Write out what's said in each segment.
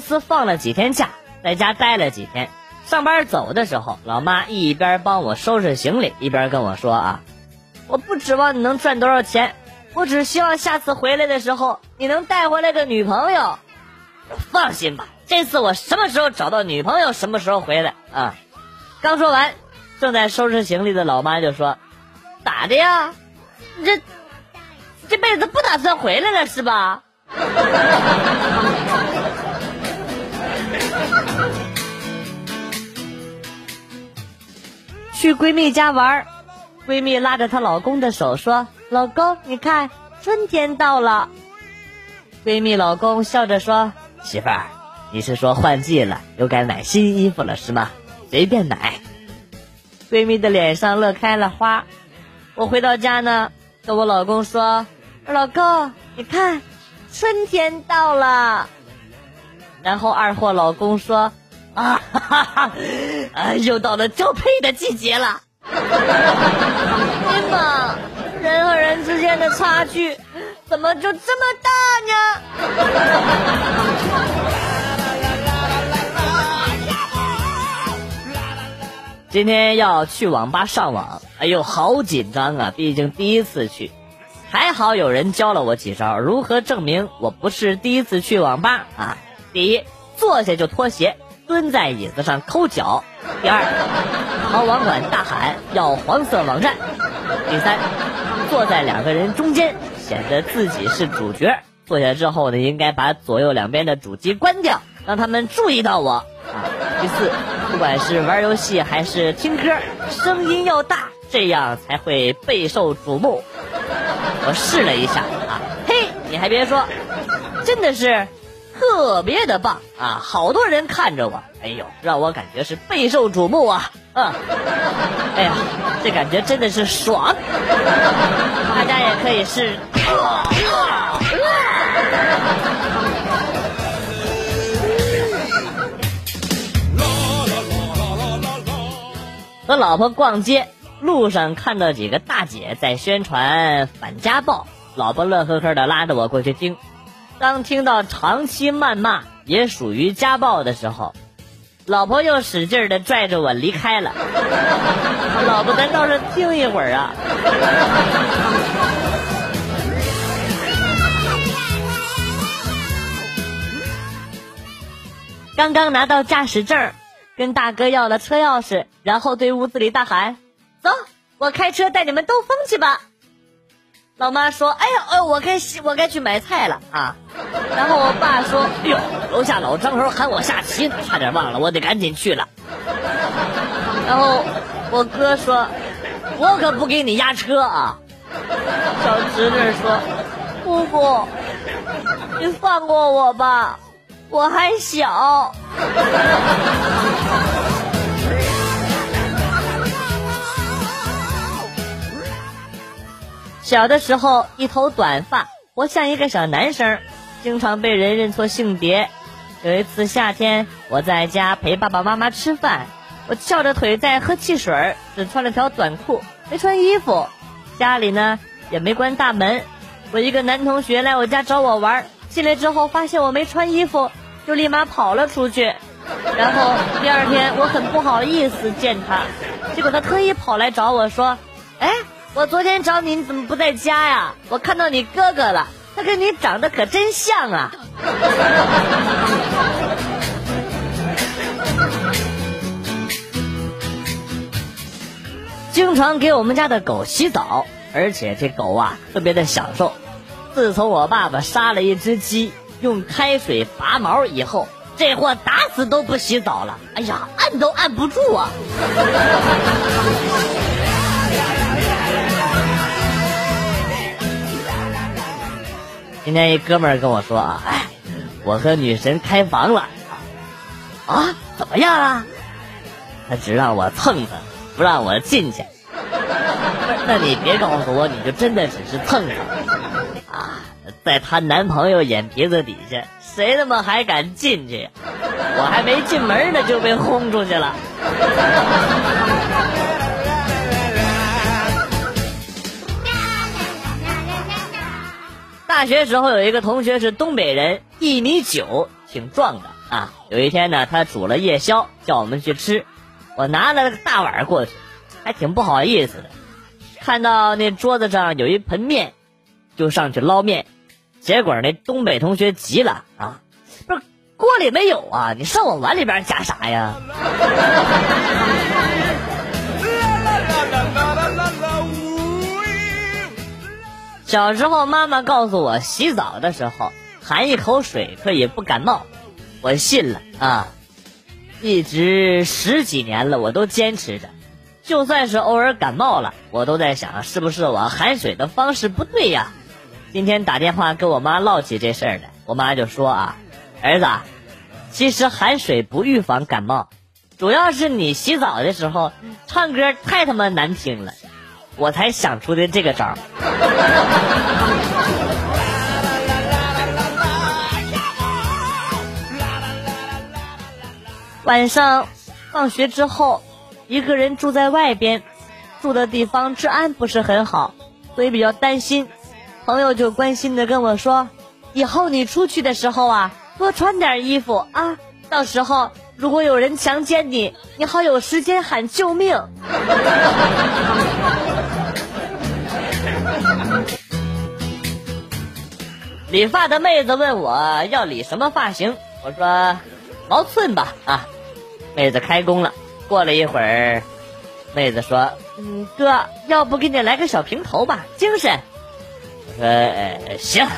公司放了几天假，在家待了几天。上班走的时候，老妈一边帮我收拾行李，一边跟我说啊：“我不指望你能赚多少钱，我只希望下次回来的时候你能带回来个女朋友。”放心吧，这次我什么时候找到女朋友，什么时候回来啊！刚说完，正在收拾行李的老妈就说：“咋的呀？你这这辈子不打算回来了是吧？” 去闺蜜家玩，闺蜜拉着她老公的手说：“老公，你看，春天到了。”闺蜜老公笑着说：“媳妇儿，你是说换季了，又该买新衣服了是吗？随便买。”闺蜜的脸上乐开了花。我回到家呢，跟我老公说：“老公，你看，春天到了。”然后二货老公说。啊哈哈哈！啊，又到了交配的季节了。哎妈，人和人之间的差距怎么就这么大呢？今天要去网吧上网，哎呦，好紧张啊！毕竟第一次去，还好有人教了我几招，如何证明我不是第一次去网吧啊？第一，坐下就脱鞋。蹲在椅子上抠脚。第二，朝网管大喊要黄色网站。第三，坐在两个人中间，显得自己是主角。坐下之后呢，应该把左右两边的主机关掉，让他们注意到我。啊，第四，不管是玩游戏还是听歌，声音要大，这样才会备受瞩目。我试了一下啊，嘿，你还别说，真的是。特别的棒啊！好多人看着我，哎呦，让我感觉是备受瞩目啊！嗯，哎呀，这感觉真的是爽。大家也可以试。和老婆逛街路上看到几个大姐在宣传反家暴，老婆乐呵呵的拉着我过去听。当听到长期谩骂也属于家暴的时候，老婆又使劲的拽着我离开了。老婆，咱倒是听一会儿啊！刚刚拿到驾驶证，跟大哥要了车钥匙，然后对屋子里大喊：“走，我开车带你们兜风去吧。”老妈说：“哎呀，哎，我该我该去买菜了啊。”然后我爸说：“哎呦，楼下老张头喊我下棋，差点忘了，我得赶紧去了。”然后我哥说：“我可不给你压车啊。”小侄女说：“姑姑，你放过我吧，我还小。”小的时候，一头短发，活像一个小男生，经常被人认错性别。有一次夏天，我在家陪爸爸妈妈吃饭，我翘着腿在喝汽水，只穿了条短裤，没穿衣服。家里呢也没关大门。我一个男同学来我家找我玩，进来之后发现我没穿衣服，就立马跑了出去。然后第二天我很不好意思见他，结果他特意跑来找我说：“哎。”我昨天找你，你怎么不在家呀？我看到你哥哥了，他跟你长得可真像啊！经常给我们家的狗洗澡，而且这狗啊特别的享受。自从我爸爸杀了一只鸡，用开水拔毛以后，这货打死都不洗澡了。哎呀，按都按不住啊！今天一哥们儿跟我说啊，哎，我和女神开房了，啊，怎么样啊？他只让我蹭蹭，不让我进去。那你别告诉我，你就真的只是蹭蹭啊？在她男朋友眼皮子底下，谁他妈还敢进去？我还没进门呢，就被轰出去了。大学时候有一个同学是东北人，一米九，挺壮的啊。有一天呢，他煮了夜宵，叫我们去吃。我拿了个大碗过去，还挺不好意思的。看到那桌子上有一盆面，就上去捞面。结果那东北同学急了啊，不是锅里没有啊，你上我碗里边加啥呀？小时候妈妈告诉我，洗澡的时候含一口水可以不感冒，我信了啊。一直十几年了，我都坚持着。就算是偶尔感冒了，我都在想，是不是我含水的方式不对呀？今天打电话跟我妈唠起这事儿来，我妈就说啊，儿子，其实含水不预防感冒，主要是你洗澡的时候唱歌太他妈难听了，我才想出的这个招儿。晚上放学之后，一个人住在外边，住的地方治安不是很好，所以比较担心。朋友就关心的跟我说：“以后你出去的时候啊，多穿点衣服啊，到时候如果有人强奸你，你好有时间喊救命。”理发的妹子问我要理什么发型，我说毛寸吧啊。妹子开工了，过了一会儿，妹子说：“嗯，哥，要不给你来个小平头吧，精神。”我说：“呃，行。”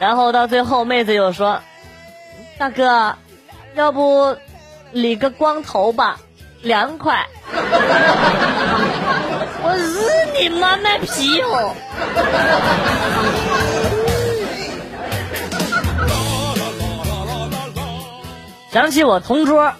然后到最后，妹子又说：“大哥，要不理个光头吧，凉快。”我日你妈卖皮哦！想起我同桌。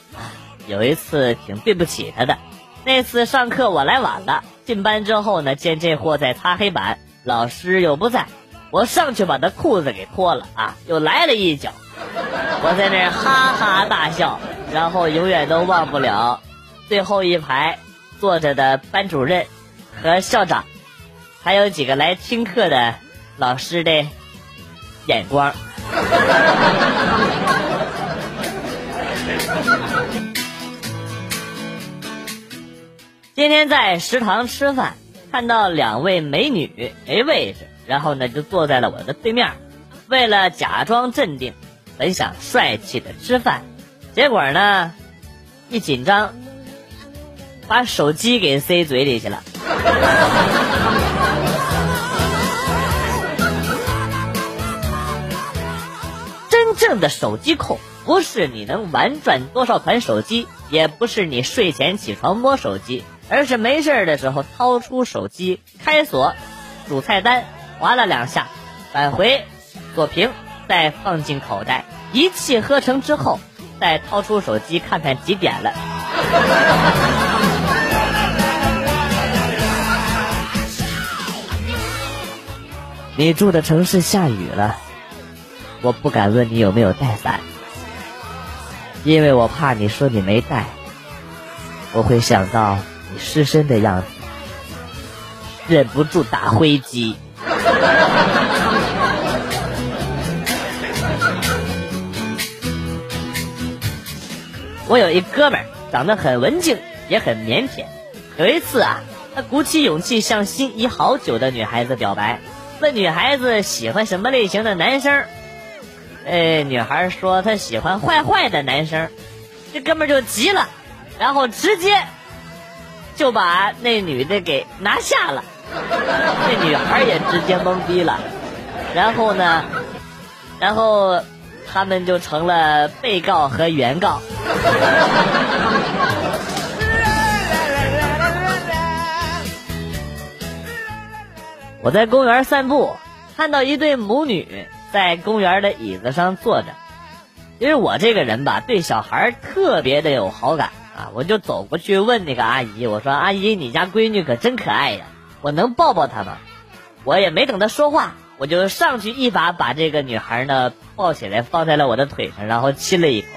有一次挺对不起他的，那次上课我来晚了，进班之后呢，见这货在擦黑板，老师又不在，我上去把他裤子给脱了啊，又来了一脚，我在那哈哈大笑，然后永远都忘不了最后一排坐着的班主任和校长，还有几个来听课的老师的眼光。今天在食堂吃饭，看到两位美女没位置，然后呢就坐在了我的对面。为了假装镇定，本想帅气的吃饭，结果呢一紧张，把手机给塞嘴里去了。真正的手机控，不是你能玩转多少款手机，也不是你睡前起床摸手机。而是没事的时候掏出手机开锁，主菜单划了两下，返回锁屏，再放进口袋，一气呵成之后，再掏出手机看看几点了。你住的城市下雨了，我不敢问你有没有带伞，因为我怕你说你没带，我会想到。失身的样子，忍不住打飞机。我有一哥们儿，长得很文静，也很腼腆。有一次啊，他鼓起勇气向心仪好久的女孩子表白，问女孩子喜欢什么类型的男生。哎，女孩说她喜欢坏坏的男生。这哥们儿就急了，然后直接。就把那女的给拿下了，那女孩也直接懵逼了，然后呢，然后他们就成了被告和原告。我在公园散步，看到一对母女在公园的椅子上坐着，因为我这个人吧，对小孩特别的有好感。啊！我就走过去问那个阿姨，我说：“阿姨，你家闺女可真可爱呀，我能抱抱她吗？”我也没等她说话，我就上去一把把这个女孩呢抱起来，放在了我的腿上，然后亲了一口。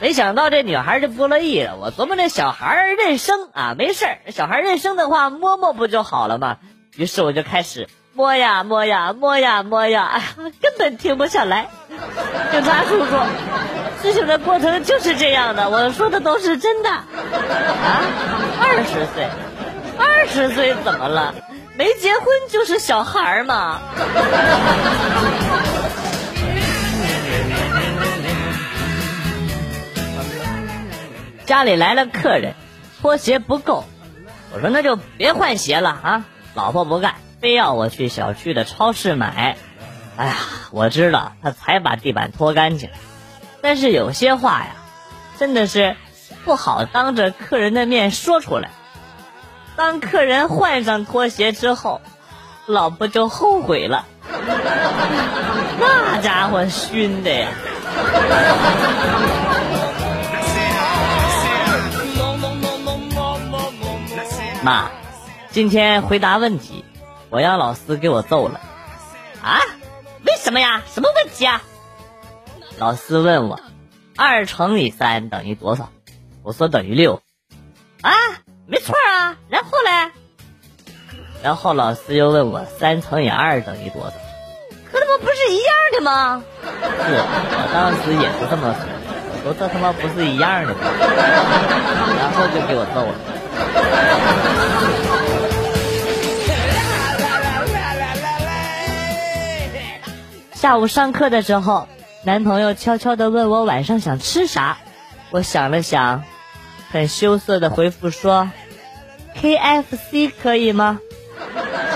没想到这女孩就不乐意了。我琢磨这小孩认生啊，没事儿，小孩认生的话摸摸不就好了吗？于是我就开始摸呀摸呀摸呀摸，呀，根本停不下来。警察叔叔，事情的过程就是这样的，我说的都是真的。啊，二十岁，二十岁怎么了？没结婚就是小孩儿嘛。家里来了客人，拖鞋不够，我说那就别换鞋了啊。老婆不干，非要我去小区的超市买。哎呀，我知道他才把地板拖干净，但是有些话呀，真的是不好当着客人的面说出来。当客人换上拖鞋之后，老婆就后悔了，那家伙熏的呀！妈，今天回答问题，我让老师给我揍了。啊？为什么呀？什么问题啊？老师问我，二乘以三等于多少？我说等于六。啊，没错啊。然后嘞？然后老师又问我，三乘以二等于多少？可他妈不是一样的吗？是，我当时也是这么说。我说这他妈不是一样的吗？然后就给我揍了。下午上课的时候，男朋友悄悄的问我晚上想吃啥，我想了想，很羞涩的回复说：“K F C 可以吗？”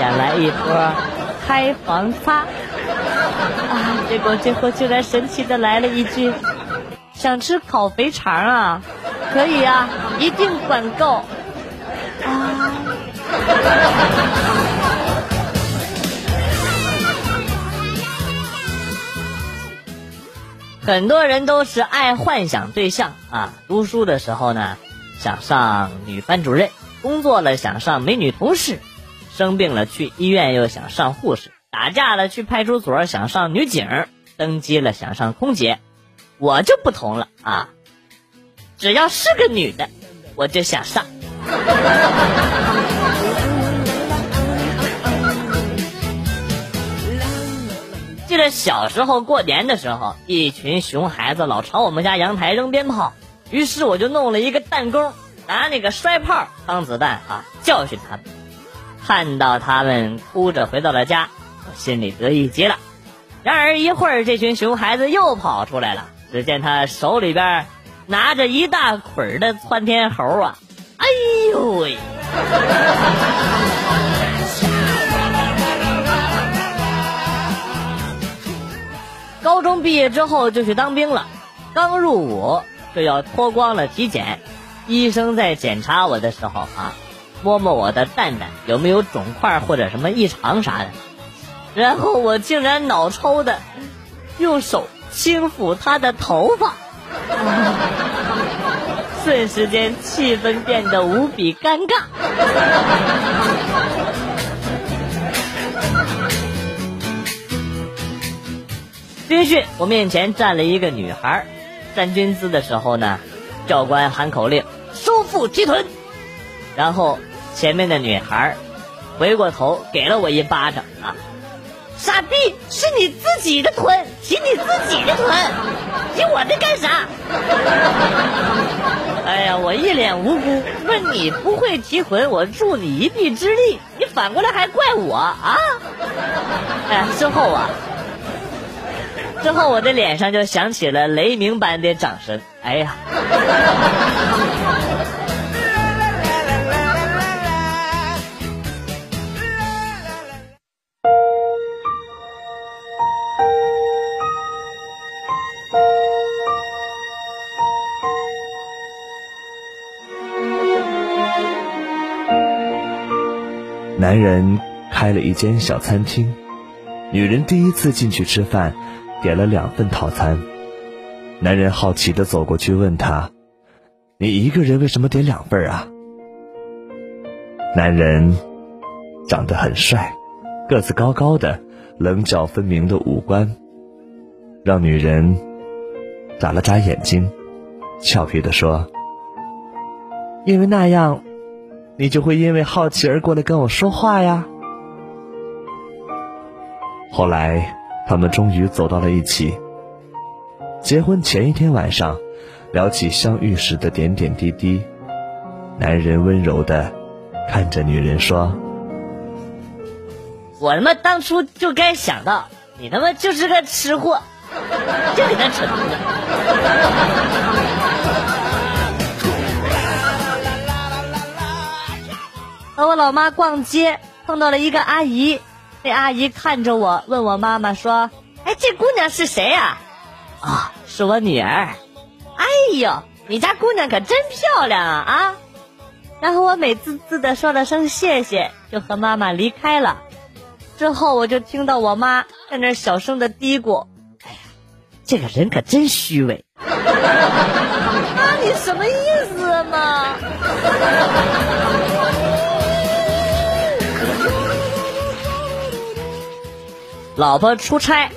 想来一波开房擦啊！结果最后竟然神奇的来了一句：“想吃烤肥肠啊？可以啊，一定管够啊！”很多人都是爱幻想对象啊！读书的时候呢，想上女班主任；工作了想上美女同事；生病了去医院又想上护士；打架了去派出所想上女警；登机了想上空姐。我就不同了啊！只要是个女的，我就想上。小时候过年的时候，一群熊孩子老朝我们家阳台扔鞭炮，于是我就弄了一个弹弓，拿那个摔炮当子弹啊，教训他们。看到他们哭着回到了家，我心里得意极了。然而一会儿，这群熊孩子又跑出来了，只见他手里边拿着一大捆的窜天猴啊！哎呦喂！高中毕业之后就去当兵了，刚入伍就要脱光了体检。医生在检查我的时候啊，摸摸我的蛋蛋有没有肿块或者什么异常啥的，然后我竟然脑抽的用手轻抚他的头发，瞬时间气氛变得无比尴尬。军训，我面前站了一个女孩，站军姿的时候呢，教官喊口令，收腹提臀，然后前面的女孩回过头给了我一巴掌啊，傻逼，是你自己的臀，提你自己的臀，提我的干啥？哎呀，我一脸无辜，问你不会提臀，我助你一臂之力，你反过来还怪我啊？哎，之后啊。之后，我的脸上就响起了雷鸣般的掌声。哎呀！男人开了一间小餐厅，女人第一次进去吃饭。点了两份套餐，男人好奇的走过去问他：“你一个人为什么点两份啊？”男人长得很帅，个子高高的，棱角分明的五官，让女人眨了眨眼睛，俏皮的说：“因为那样，你就会因为好奇而过来跟我说话呀。”后来。他们终于走到了一起，结婚前一天晚上，聊起相遇时的点点滴滴，男人温柔的看着女人说：“我他妈当初就该想到，你他妈就是个吃货，就给他扯犊子。”和我老妈逛街，碰到了一个阿姨，那阿姨看着我，问我妈妈说：“哎，这姑娘是谁呀？”啊，是我女儿。哎呦，你家姑娘可真漂亮啊啊！然后我美滋滋的说了声谢谢，就和妈妈离开了。之后我就听到我妈在那小声的嘀咕：“哎呀，这个人可真虚伪。”妈，你什么意思嘛？老婆出差，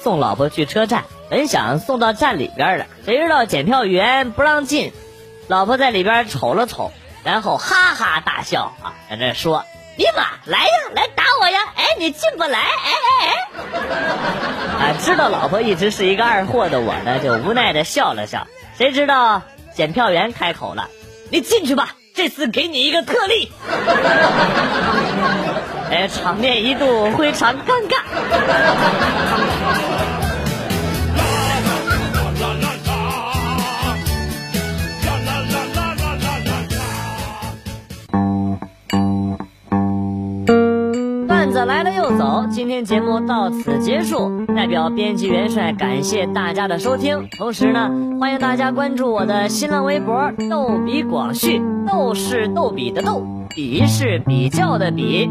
送老婆去车站，本想送到站里边的，谁知道检票员不让进。老婆在里边瞅了瞅，然后哈哈大笑啊，在那说：“尼玛，来呀，来打我呀！哎，你进不来，哎哎哎！”啊，知道老婆一直是一个二货的我呢，就无奈的笑了笑。谁知道检票员开口了：“你进去吧，这次给你一个特例。”哎，场面一度非常尴尬。段子来了又走，今天节目到此结束。代表编辑元帅感谢大家的收听，同时呢，欢迎大家关注我的新浪微博“逗比广旭”，逗是逗比的逗，比是比较的比。